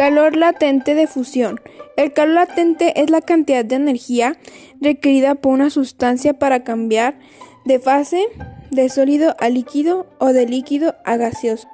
Calor latente de fusión. El calor latente es la cantidad de energía requerida por una sustancia para cambiar de fase de sólido a líquido o de líquido a gaseoso.